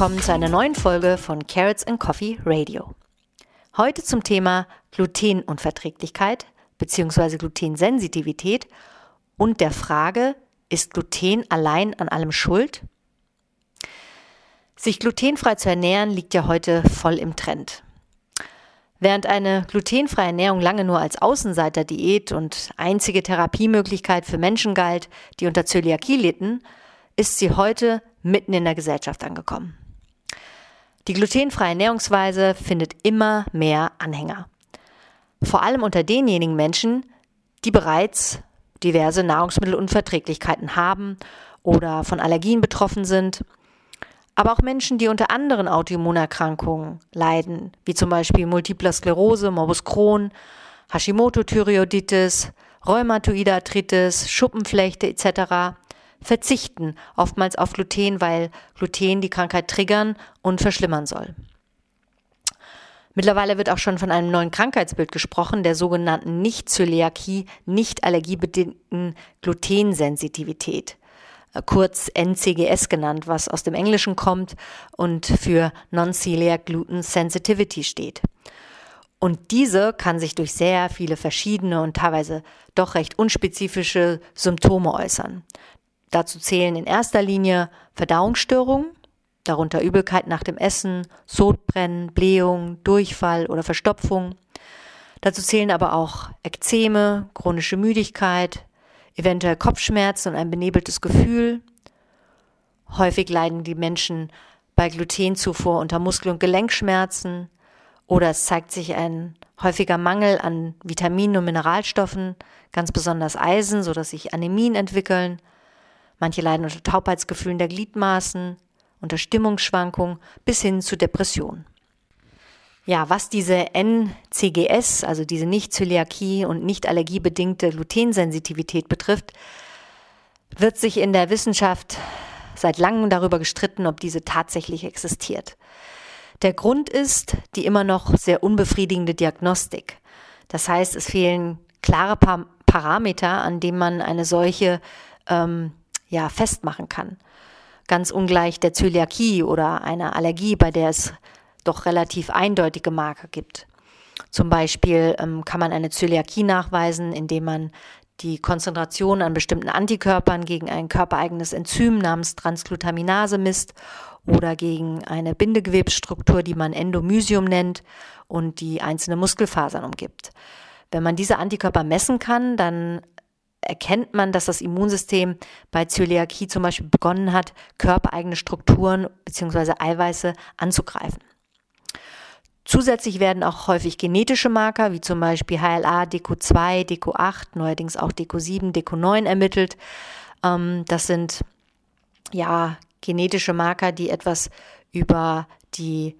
Willkommen zu einer neuen Folge von Carrots and Coffee Radio. Heute zum Thema Glutenunverträglichkeit bzw. Glutensensitivität und der Frage, ist Gluten allein an allem schuld? Sich glutenfrei zu ernähren liegt ja heute voll im Trend. Während eine glutenfreie Ernährung lange nur als Außenseiterdiät und einzige Therapiemöglichkeit für Menschen galt, die unter Zöliakie litten, ist sie heute mitten in der Gesellschaft angekommen. Die glutenfreie Ernährungsweise findet immer mehr Anhänger. Vor allem unter denjenigen Menschen, die bereits diverse Nahrungsmittelunverträglichkeiten haben oder von Allergien betroffen sind, aber auch Menschen, die unter anderen Autoimmunerkrankungen leiden, wie zum Beispiel Multipler Sklerose, Morbus Crohn, Hashimoto-Thyreoiditis, Rheumatoide Arthritis, Schuppenflechte etc verzichten oftmals auf Gluten, weil Gluten die Krankheit triggern und verschlimmern soll. Mittlerweile wird auch schon von einem neuen Krankheitsbild gesprochen, der sogenannten Nicht-Zöliakie, nicht allergiebedingten Glutensensitivität, äh, kurz NCGS genannt, was aus dem Englischen kommt und für Non-Celiac Gluten Sensitivity steht. Und diese kann sich durch sehr viele verschiedene und teilweise doch recht unspezifische Symptome äußern. Dazu zählen in erster Linie Verdauungsstörungen, darunter Übelkeit nach dem Essen, Sodbrennen, Blähung, Durchfall oder Verstopfung. Dazu zählen aber auch Ekzeme, chronische Müdigkeit, eventuell Kopfschmerzen und ein benebeltes Gefühl. Häufig leiden die Menschen bei Glutenzufuhr unter Muskel- und Gelenkschmerzen oder es zeigt sich ein häufiger Mangel an Vitaminen und Mineralstoffen, ganz besonders Eisen, sodass sich Anämien entwickeln Manche leiden unter Taubheitsgefühlen der Gliedmaßen, unter Stimmungsschwankungen bis hin zu Depressionen. Ja, was diese NCGS, also diese Nicht-Zöliakie und nicht allergiebedingte Glutensensitivität betrifft, wird sich in der Wissenschaft seit langem darüber gestritten, ob diese tatsächlich existiert. Der Grund ist die immer noch sehr unbefriedigende Diagnostik. Das heißt, es fehlen klare Parameter, an denen man eine solche ähm, ja festmachen kann. Ganz ungleich der Zöliakie oder einer Allergie, bei der es doch relativ eindeutige Marker gibt. Zum Beispiel ähm, kann man eine Zöliakie nachweisen, indem man die Konzentration an bestimmten Antikörpern gegen ein körpereigenes Enzym namens Transglutaminase misst oder gegen eine Bindegewebsstruktur, die man Endomysium nennt und die einzelne Muskelfasern umgibt. Wenn man diese Antikörper messen kann, dann erkennt man, dass das Immunsystem bei Zöliakie zum Beispiel begonnen hat, körpereigene Strukturen bzw. Eiweiße anzugreifen. Zusätzlich werden auch häufig genetische Marker, wie zum Beispiel HLA, DQ2, DQ8, neuerdings auch DQ7, DQ9 ermittelt. Ähm, das sind ja genetische Marker, die etwas über die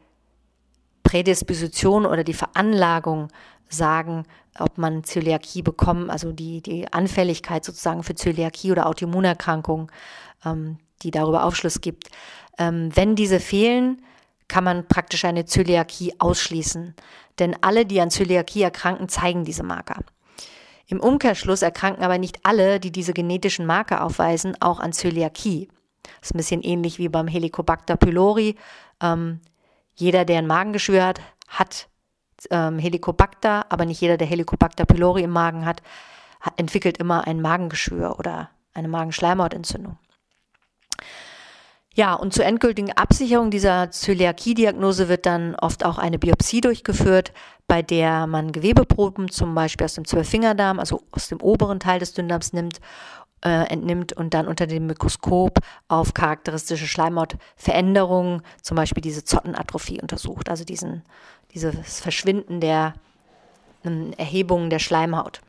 Prädisposition oder die Veranlagung sagen, ob man Zöliakie bekommen, also die, die Anfälligkeit sozusagen für Zöliakie oder Autoimmunerkrankungen, ähm, die darüber Aufschluss gibt. Ähm, wenn diese fehlen, kann man praktisch eine Zöliakie ausschließen. Denn alle, die an Zöliakie erkranken, zeigen diese Marker. Im Umkehrschluss erkranken aber nicht alle, die diese genetischen Marker aufweisen, auch an Zöliakie. Das ist ein bisschen ähnlich wie beim Helicobacter pylori. Ähm, jeder, der ein Magengeschwür hat, hat ähm, Helicobacter, aber nicht jeder, der Helicobacter pylori im Magen hat, entwickelt immer ein Magengeschwür oder eine Magenschleimhautentzündung. Ja, und zur endgültigen Absicherung dieser Zöliakie-Diagnose wird dann oft auch eine Biopsie durchgeführt, bei der man Gewebeproben zum Beispiel aus dem Zwölffingerdarm, also aus dem oberen Teil des Dünndarms nimmt äh, entnimmt und dann unter dem Mikroskop auf charakteristische Schleimhautveränderungen, zum Beispiel diese Zottenatrophie untersucht, also diesen, dieses Verschwinden der ähm, Erhebungen der Schleimhaut.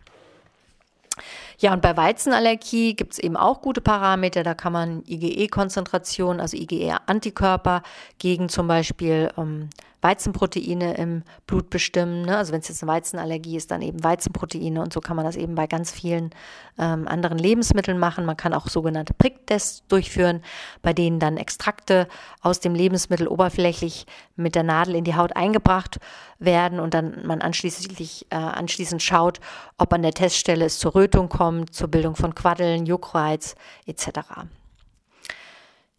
Ja, und bei Weizenallergie gibt es eben auch gute Parameter. Da kann man IgE-Konzentration, also IgE-Antikörper gegen zum Beispiel ähm, Weizenproteine im Blut bestimmen. Ne? Also wenn es jetzt eine Weizenallergie ist, dann eben Weizenproteine und so kann man das eben bei ganz vielen ähm, anderen Lebensmitteln machen. Man kann auch sogenannte Pricktests durchführen, bei denen dann Extrakte aus dem Lebensmittel oberflächlich mit der Nadel in die Haut eingebracht werden und dann man anschließend, äh, anschließend schaut, ob an der Teststelle es zur Rötung kommt, zur Bildung von Quaddeln, Juckreiz etc.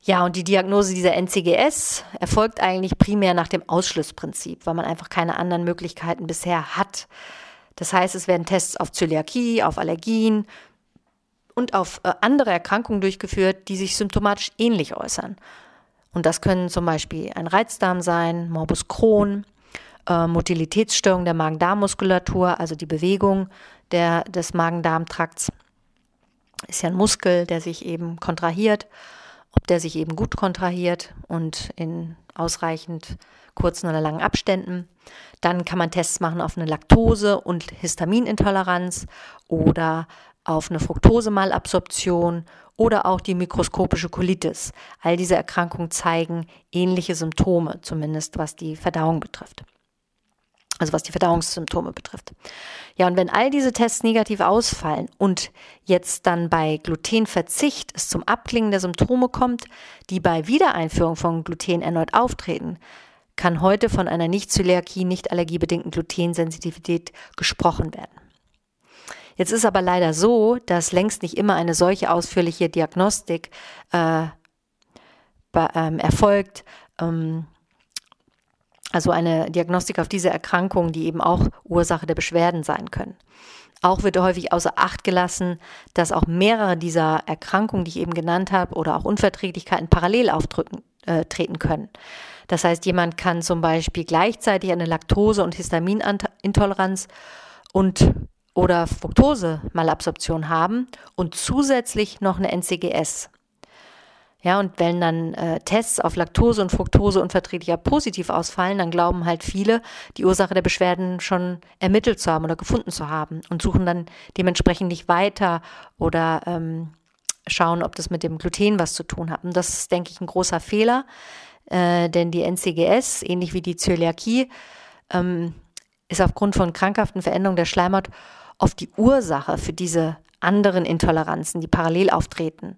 Ja, und die Diagnose dieser NCGS erfolgt eigentlich primär nach dem Ausschlussprinzip, weil man einfach keine anderen Möglichkeiten bisher hat. Das heißt, es werden Tests auf Zöliakie, auf Allergien und auf äh, andere Erkrankungen durchgeführt, die sich symptomatisch ähnlich äußern. Und das können zum Beispiel ein Reizdarm sein, Morbus Crohn, äh, Motilitätsstörung der Magen-Darm-Muskulatur, also die Bewegung der, des Magen-Darm-Trakts. Ist ja ein Muskel, der sich eben kontrahiert der sich eben gut kontrahiert und in ausreichend kurzen oder langen Abständen. Dann kann man Tests machen auf eine Laktose- und Histaminintoleranz oder auf eine Fructosemalabsorption oder auch die mikroskopische Colitis. All diese Erkrankungen zeigen ähnliche Symptome, zumindest was die Verdauung betrifft also was die Verdauungssymptome betrifft. Ja, und wenn all diese Tests negativ ausfallen und jetzt dann bei Glutenverzicht es zum Abklingen der Symptome kommt, die bei Wiedereinführung von Gluten erneut auftreten, kann heute von einer Nicht-Zöliakie, nicht allergiebedingten Glutensensitivität gesprochen werden. Jetzt ist aber leider so, dass längst nicht immer eine solche ausführliche Diagnostik äh, bei, ähm, erfolgt. Ähm, also eine Diagnostik auf diese Erkrankungen, die eben auch Ursache der Beschwerden sein können. Auch wird häufig außer Acht gelassen, dass auch mehrere dieser Erkrankungen, die ich eben genannt habe, oder auch Unverträglichkeiten parallel auftreten äh, treten können. Das heißt, jemand kann zum Beispiel gleichzeitig eine Laktose- und Histaminintoleranz und oder Fructose-Malabsorption haben und zusätzlich noch eine NCGS. Ja, und wenn dann äh, Tests auf Laktose und Fructose unverträglicher positiv ausfallen, dann glauben halt viele, die Ursache der Beschwerden schon ermittelt zu haben oder gefunden zu haben und suchen dann dementsprechend nicht weiter oder ähm, schauen, ob das mit dem Gluten was zu tun hat. Und das ist, denke ich, ein großer Fehler, äh, denn die NCGS, ähnlich wie die Zöliakie, ähm, ist aufgrund von krankhaften Veränderungen der Schleimhaut oft die Ursache für diese anderen Intoleranzen, die parallel auftreten.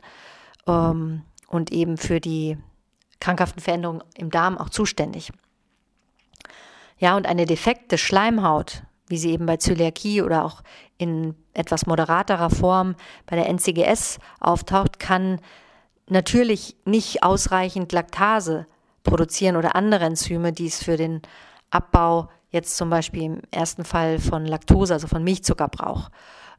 Ähm, und eben für die krankhaften Veränderungen im Darm auch zuständig. Ja, und eine defekte Schleimhaut, wie sie eben bei Zöliakie oder auch in etwas moderaterer Form bei der NCGS auftaucht, kann natürlich nicht ausreichend Laktase produzieren oder andere Enzyme, die es für den Abbau jetzt zum Beispiel im ersten Fall von Laktose, also von Milchzucker braucht.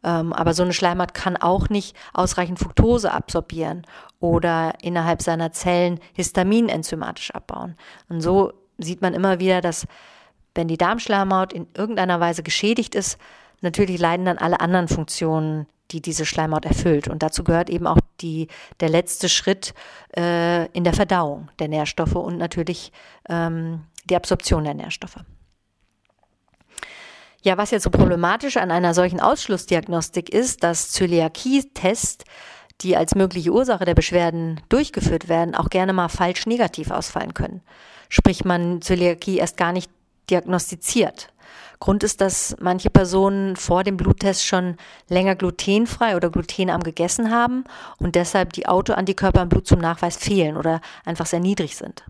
Ähm, aber so eine Schleimhaut kann auch nicht ausreichend Fructose absorbieren oder innerhalb seiner Zellen Histamin enzymatisch abbauen. Und so sieht man immer wieder, dass wenn die Darmschleimhaut in irgendeiner Weise geschädigt ist, natürlich leiden dann alle anderen Funktionen, die diese Schleimhaut erfüllt. Und dazu gehört eben auch die, der letzte Schritt äh, in der Verdauung der Nährstoffe und natürlich ähm, die Absorption der Nährstoffe. Ja, was jetzt so problematisch an einer solchen Ausschlussdiagnostik ist, dass Zöliakie-Tests, die als mögliche Ursache der Beschwerden durchgeführt werden, auch gerne mal falsch negativ ausfallen können. Sprich, man Zöliakie erst gar nicht diagnostiziert. Grund ist, dass manche Personen vor dem Bluttest schon länger glutenfrei oder glutenarm gegessen haben und deshalb die Autoantikörper im Blut zum Nachweis fehlen oder einfach sehr niedrig sind.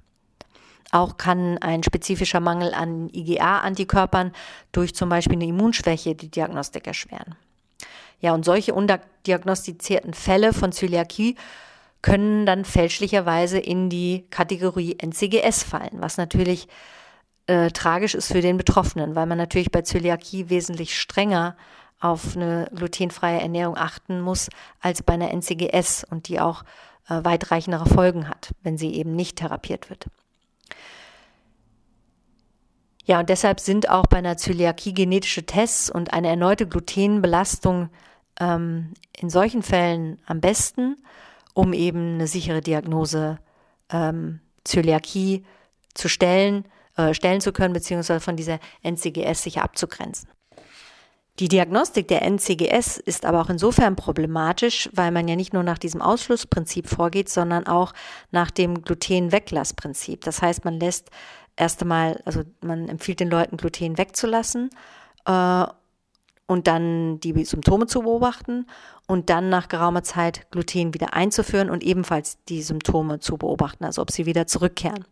Auch kann ein spezifischer Mangel an IgA-Antikörpern durch zum Beispiel eine Immunschwäche die Diagnostik erschweren. Ja, und solche undiagnostizierten Fälle von Zöliakie können dann fälschlicherweise in die Kategorie NCGS fallen, was natürlich äh, tragisch ist für den Betroffenen, weil man natürlich bei Zöliakie wesentlich strenger auf eine glutenfreie Ernährung achten muss als bei einer NCGS und die auch äh, weitreichendere Folgen hat, wenn sie eben nicht therapiert wird. Ja, und deshalb sind auch bei einer Zöliakie genetische Tests und eine erneute Glutenbelastung ähm, in solchen Fällen am besten, um eben eine sichere Diagnose ähm, Zöliakie zu stellen, äh, stellen zu können, beziehungsweise von dieser NCGS sicher abzugrenzen. Die Diagnostik der NCGS ist aber auch insofern problematisch, weil man ja nicht nur nach diesem Ausschlussprinzip vorgeht, sondern auch nach dem Glutenweglassprinzip. Das heißt, man lässt erst einmal, also man empfiehlt den Leuten, Gluten wegzulassen äh, und dann die Symptome zu beobachten und dann nach geraumer Zeit Gluten wieder einzuführen und ebenfalls die Symptome zu beobachten, also ob sie wieder zurückkehren.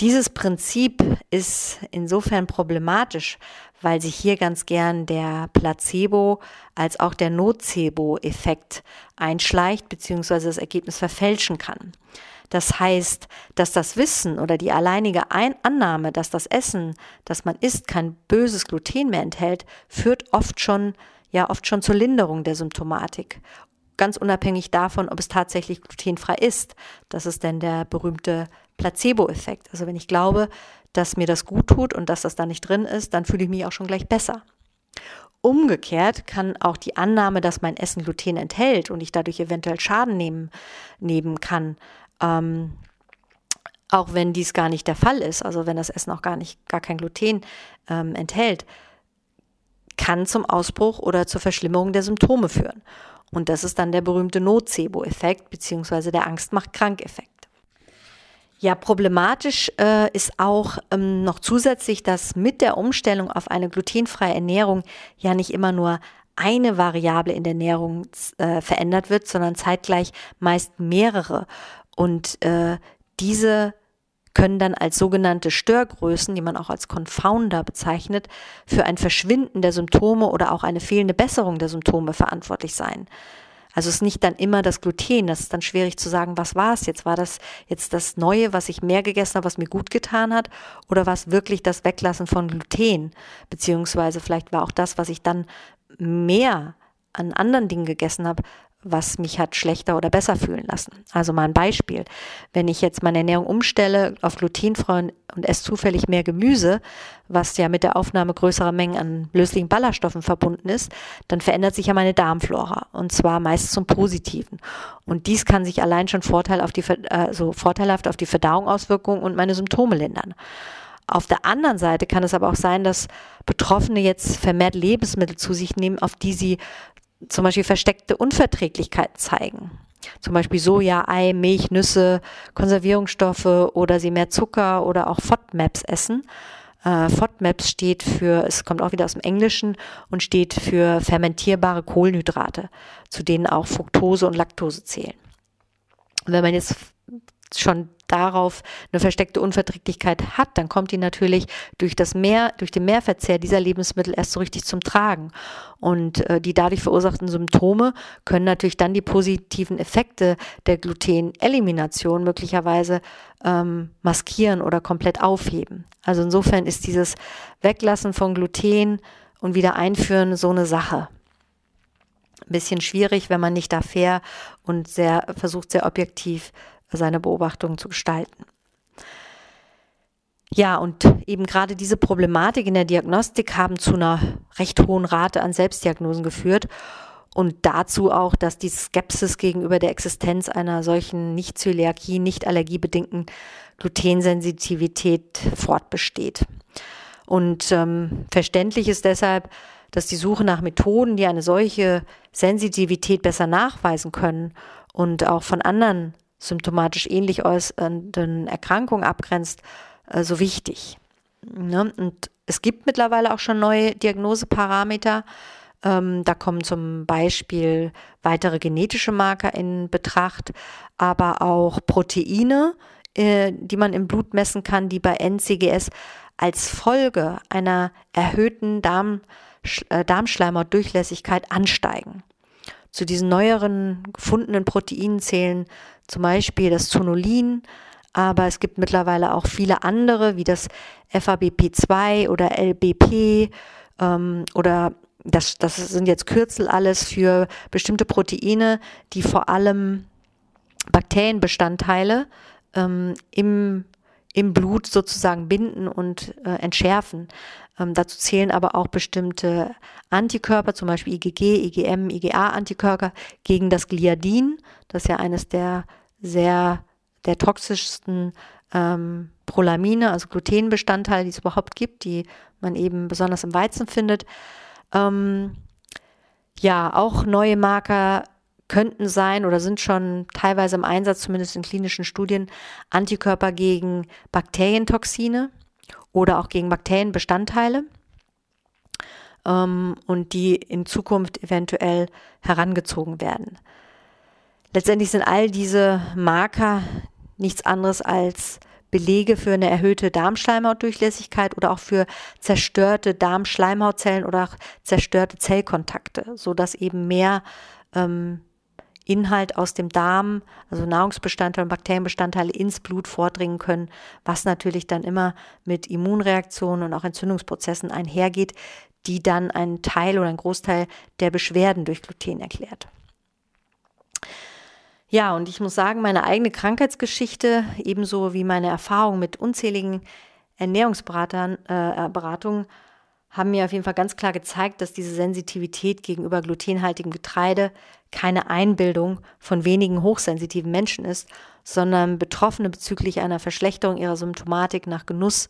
Dieses Prinzip ist insofern problematisch, weil sich hier ganz gern der Placebo als auch der Nocebo-Effekt einschleicht bzw. das Ergebnis verfälschen kann. Das heißt, dass das Wissen oder die alleinige Ein Annahme, dass das Essen, das man isst, kein böses Gluten mehr enthält, führt oft schon, ja, oft schon zur Linderung der Symptomatik. Ganz unabhängig davon, ob es tatsächlich glutenfrei ist. Das ist denn der berühmte Placebo-Effekt. Also wenn ich glaube, dass mir das gut tut und dass das da nicht drin ist, dann fühle ich mich auch schon gleich besser. Umgekehrt kann auch die Annahme, dass mein Essen Gluten enthält und ich dadurch eventuell Schaden nehmen, nehmen kann, ähm, auch wenn dies gar nicht der Fall ist, also wenn das Essen auch gar nicht, gar kein Gluten ähm, enthält, kann zum Ausbruch oder zur Verschlimmerung der Symptome führen. Und das ist dann der berühmte Nocebo-Effekt beziehungsweise der Angst macht krank-Effekt. Ja, problematisch äh, ist auch ähm, noch zusätzlich, dass mit der Umstellung auf eine glutenfreie Ernährung ja nicht immer nur eine Variable in der Ernährung äh, verändert wird, sondern zeitgleich meist mehrere. Und äh, diese können dann als sogenannte Störgrößen, die man auch als Confounder bezeichnet, für ein Verschwinden der Symptome oder auch eine fehlende Besserung der Symptome verantwortlich sein. Also es ist nicht dann immer das Gluten, das ist dann schwierig zu sagen, was war es jetzt? War das jetzt das Neue, was ich mehr gegessen habe, was mir gut getan hat? Oder war es wirklich das Weglassen von Gluten? Beziehungsweise vielleicht war auch das, was ich dann mehr an anderen Dingen gegessen habe, was mich hat schlechter oder besser fühlen lassen. Also mal ein Beispiel. Wenn ich jetzt meine Ernährung umstelle auf glutenfrei und esse zufällig mehr Gemüse, was ja mit der Aufnahme größerer Mengen an löslichen Ballaststoffen verbunden ist, dann verändert sich ja meine Darmflora und zwar meist zum Positiven. Und dies kann sich allein schon Vorteil auf die, also vorteilhaft auf die Verdauung auswirken und meine Symptome lindern. Auf der anderen Seite kann es aber auch sein, dass Betroffene jetzt vermehrt Lebensmittel zu sich nehmen, auf die sie zum Beispiel versteckte Unverträglichkeiten zeigen. Zum Beispiel Soja, Ei, Milch, Nüsse, Konservierungsstoffe oder sie mehr Zucker oder auch FODMAPs essen. Äh, FODMAPs steht für, es kommt auch wieder aus dem Englischen und steht für fermentierbare Kohlenhydrate, zu denen auch Fructose und Laktose zählen. Wenn man jetzt schon darauf eine versteckte Unverträglichkeit hat, dann kommt die natürlich durch das Mehr, durch den Mehrverzehr dieser Lebensmittel erst so richtig zum Tragen. Und äh, die dadurch verursachten Symptome können natürlich dann die positiven Effekte der Glutenelimination möglicherweise ähm, maskieren oder komplett aufheben. Also insofern ist dieses Weglassen von Gluten und wieder einführen so eine Sache ein bisschen schwierig, wenn man nicht da fair und sehr versucht, sehr objektiv seine Beobachtungen zu gestalten. Ja, und eben gerade diese Problematik in der Diagnostik haben zu einer recht hohen Rate an Selbstdiagnosen geführt und dazu auch, dass die Skepsis gegenüber der Existenz einer solchen Nicht-Zöliakie, nicht allergiebedingten Glutensensitivität fortbesteht. Und ähm, verständlich ist deshalb, dass die Suche nach Methoden, die eine solche Sensitivität besser nachweisen können und auch von anderen symptomatisch ähnlich äußernden Erkrankungen abgrenzt, äh, so wichtig. Ne? Und es gibt mittlerweile auch schon neue Diagnoseparameter. Ähm, da kommen zum Beispiel weitere genetische Marker in Betracht, aber auch Proteine, äh, die man im Blut messen kann, die bei NCGS als Folge einer erhöhten Darm, äh, Darmschleimhautdurchlässigkeit ansteigen. Zu diesen neueren gefundenen Proteinen zählen zum Beispiel das Zonulin, aber es gibt mittlerweile auch viele andere, wie das FABP2 oder LBP ähm, oder das, das sind jetzt Kürzel alles für bestimmte Proteine, die vor allem Bakterienbestandteile ähm, im, im Blut sozusagen binden und äh, entschärfen. Ähm, dazu zählen aber auch bestimmte Antikörper, zum Beispiel IgG, IgM, IgA-Antikörper gegen das Gliadin. Das ja eines der sehr der toxischsten ähm, Prolamine, also Glutenbestandteile, die es überhaupt gibt, die man eben besonders im Weizen findet. Ähm, ja, auch neue Marker könnten sein oder sind schon teilweise im Einsatz, zumindest in klinischen Studien, Antikörper gegen Bakterientoxine oder auch gegen Bakterienbestandteile ähm, und die in Zukunft eventuell herangezogen werden. Letztendlich sind all diese Marker nichts anderes als Belege für eine erhöhte Darmschleimhautdurchlässigkeit oder auch für zerstörte Darmschleimhautzellen oder auch zerstörte Zellkontakte, so dass eben mehr ähm, Inhalt aus dem Darm, also Nahrungsbestandteile und Bakterienbestandteile ins Blut vordringen können, was natürlich dann immer mit Immunreaktionen und auch Entzündungsprozessen einhergeht, die dann einen Teil oder einen Großteil der Beschwerden durch Gluten erklärt. Ja, und ich muss sagen, meine eigene Krankheitsgeschichte, ebenso wie meine Erfahrung mit unzähligen Ernährungsberatern, äh, Beratungen, haben mir auf jeden Fall ganz klar gezeigt, dass diese Sensitivität gegenüber glutenhaltigem Getreide keine Einbildung von wenigen hochsensitiven Menschen ist, sondern Betroffene bezüglich einer Verschlechterung ihrer Symptomatik nach Genuss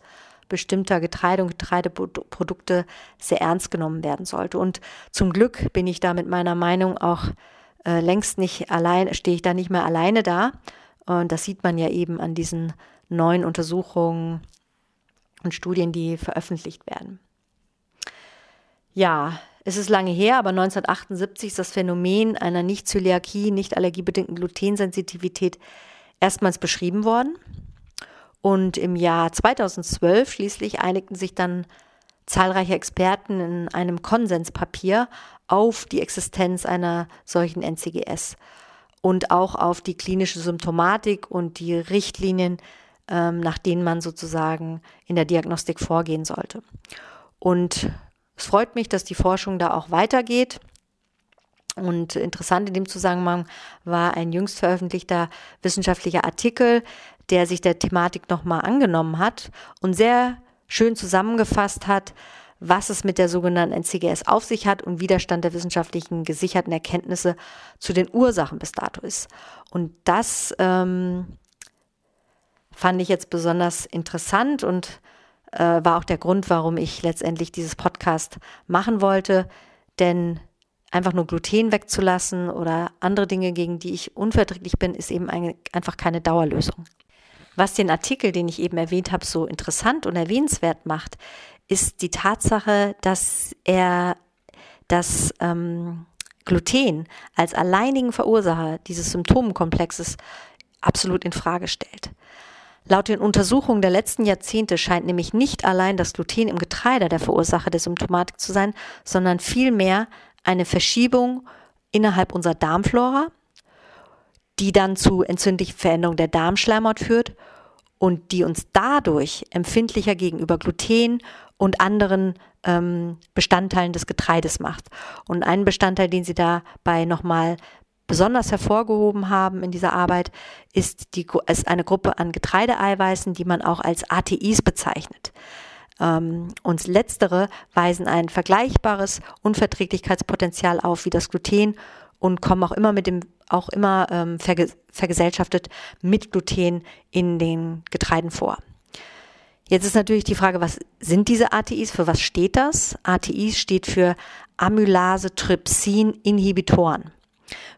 bestimmter Getreide und Getreideprodukte sehr ernst genommen werden sollte. Und zum Glück bin ich da mit meiner Meinung auch äh, längst nicht allein, stehe ich da nicht mehr alleine da. Und das sieht man ja eben an diesen neuen Untersuchungen und Studien, die veröffentlicht werden. Ja, es ist lange her, aber 1978 ist das Phänomen einer Nicht-Zöliakie, nicht allergiebedingten Glutensensitivität erstmals beschrieben worden. Und im Jahr 2012 schließlich einigten sich dann zahlreiche Experten in einem Konsenspapier auf die Existenz einer solchen NCGS und auch auf die klinische Symptomatik und die Richtlinien, ähm, nach denen man sozusagen in der Diagnostik vorgehen sollte. Und es freut mich, dass die Forschung da auch weitergeht. Und interessant in dem Zusammenhang war ein jüngst veröffentlichter wissenschaftlicher Artikel, der sich der Thematik nochmal angenommen hat und sehr schön zusammengefasst hat, was es mit der sogenannten NCGS auf sich hat und Widerstand der wissenschaftlichen gesicherten Erkenntnisse zu den Ursachen bis dato ist. Und das ähm, fand ich jetzt besonders interessant und äh, war auch der Grund, warum ich letztendlich dieses Podcast machen wollte. Denn einfach nur Gluten wegzulassen oder andere Dinge, gegen die ich unverträglich bin, ist eben eine, einfach keine Dauerlösung. Was den Artikel, den ich eben erwähnt habe, so interessant und erwähnenswert macht, ist die Tatsache, dass er das ähm, Gluten als alleinigen Verursacher dieses Symptomkomplexes absolut in Frage stellt. Laut den Untersuchungen der letzten Jahrzehnte scheint nämlich nicht allein das Gluten im Getreide der Verursacher der Symptomatik zu sein, sondern vielmehr eine Verschiebung innerhalb unserer Darmflora, die dann zu entzündlichen Veränderungen der Darmschleimhaut führt und die uns dadurch empfindlicher gegenüber Gluten und anderen ähm, Bestandteilen des Getreides macht. Und einen Bestandteil, den Sie dabei nochmal besonders hervorgehoben haben in dieser Arbeit, ist, die, ist eine Gruppe an Getreideeiweißen, die man auch als ATIs bezeichnet. Ähm, und letztere weisen ein vergleichbares Unverträglichkeitspotenzial auf wie das Gluten und kommen auch immer mit dem auch immer ähm, verge vergesellschaftet mit Gluten in den Getreiden vor. Jetzt ist natürlich die Frage, was sind diese ATIs? Für was steht das? ATIs steht für Amylase-Trypsin-Inhibitoren.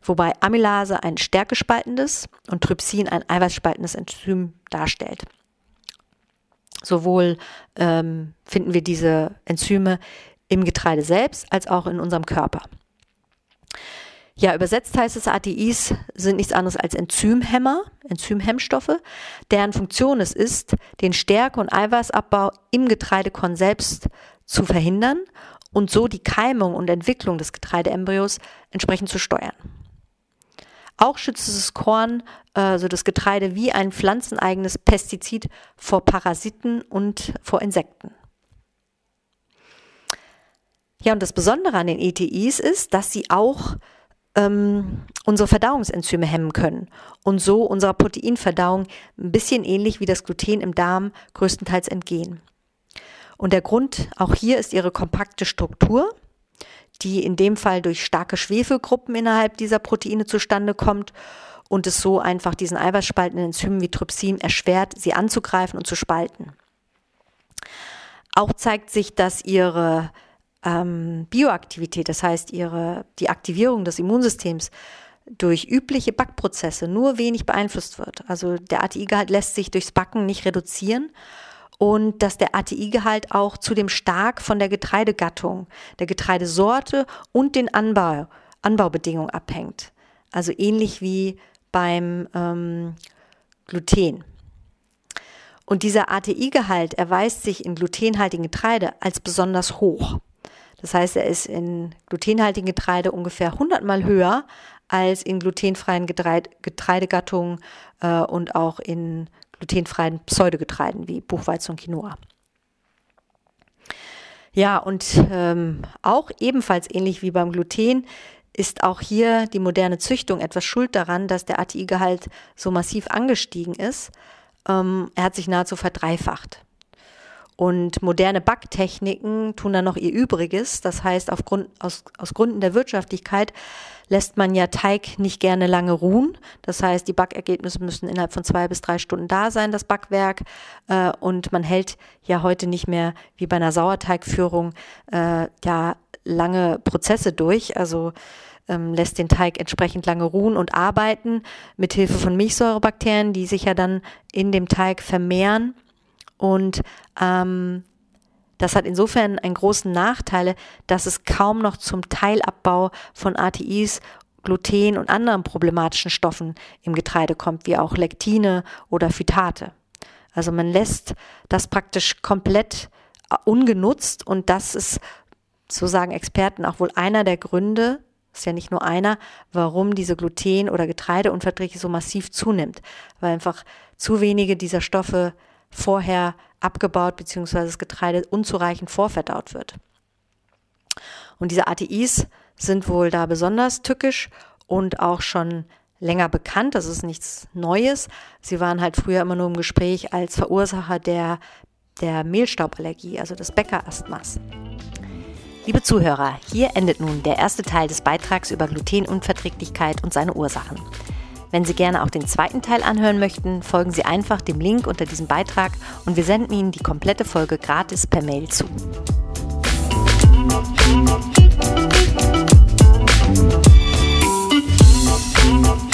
Wobei Amylase ein stärkespaltendes und Trypsin ein eiweißspaltendes Enzym darstellt. Sowohl ähm, finden wir diese Enzyme im Getreide selbst als auch in unserem Körper. Ja, übersetzt heißt es, ATIs sind nichts anderes als Enzymhemmer, Enzymhemmstoffe, deren Funktion es ist, den Stärke- und Eiweißabbau im Getreidekorn selbst zu verhindern und so die Keimung und Entwicklung des Getreideembryos entsprechend zu steuern. Auch schützt das Korn, also das Getreide, wie ein pflanzeneigenes Pestizid vor Parasiten und vor Insekten. Ja, und das Besondere an den ETIs ist, dass sie auch ähm, unsere Verdauungsenzyme hemmen können und so unserer Proteinverdauung ein bisschen ähnlich wie das Gluten im Darm größtenteils entgehen. Und der Grund auch hier ist ihre kompakte Struktur, die in dem Fall durch starke Schwefelgruppen innerhalb dieser Proteine zustande kommt und es so einfach diesen eiweißspaltenden Enzymen wie Trypsin erschwert, sie anzugreifen und zu spalten. Auch zeigt sich, dass ihre ähm, Bioaktivität, das heißt ihre, die Aktivierung des Immunsystems durch übliche Backprozesse nur wenig beeinflusst wird. Also der ATI-Gehalt lässt sich durchs Backen nicht reduzieren und dass der ATI-Gehalt auch zudem stark von der Getreidegattung, der Getreidesorte und den Anbau, Anbaubedingungen abhängt. Also ähnlich wie beim ähm, Gluten. Und dieser ATI-Gehalt erweist sich in glutenhaltigen Getreide als besonders hoch. Das heißt, er ist in glutenhaltigen Getreide ungefähr 100 mal höher als in glutenfreien Getreide, Getreidegattungen äh, und auch in glutenfreien Pseudogetreiden wie Buchweizen und Quinoa. Ja, und ähm, auch ebenfalls ähnlich wie beim Gluten ist auch hier die moderne Züchtung etwas schuld daran, dass der ATI-Gehalt so massiv angestiegen ist. Ähm, er hat sich nahezu verdreifacht. Und moderne Backtechniken tun dann noch ihr Übriges. Das heißt, aufgrund, aus, aus Gründen der Wirtschaftlichkeit lässt man ja Teig nicht gerne lange ruhen. Das heißt, die Backergebnisse müssen innerhalb von zwei bis drei Stunden da sein, das Backwerk. Äh, und man hält ja heute nicht mehr wie bei einer Sauerteigführung äh, ja lange Prozesse durch. Also ähm, lässt den Teig entsprechend lange ruhen und arbeiten mit Hilfe von Milchsäurebakterien, die sich ja dann in dem Teig vermehren und ähm, das hat insofern einen großen Nachteil, dass es kaum noch zum Teilabbau von ATIs, Gluten und anderen problematischen Stoffen im Getreide kommt, wie auch Lektine oder Phytate. Also man lässt das praktisch komplett äh, ungenutzt und das ist, so sagen Experten, auch wohl einer der Gründe, ist ja nicht nur einer, warum diese Gluten- oder Getreideunverträglichkeit so massiv zunimmt, weil einfach zu wenige dieser Stoffe vorher abgebaut bzw. das Getreide unzureichend vorverdaut wird. Und diese ATIs sind wohl da besonders tückisch und auch schon länger bekannt. Das ist nichts Neues. Sie waren halt früher immer nur im Gespräch als Verursacher der, der Mehlstauballergie, also des Bäckerasthmas. Liebe Zuhörer, hier endet nun der erste Teil des Beitrags über Glutenunverträglichkeit und seine Ursachen. Wenn Sie gerne auch den zweiten Teil anhören möchten, folgen Sie einfach dem Link unter diesem Beitrag und wir senden Ihnen die komplette Folge gratis per Mail zu. Musik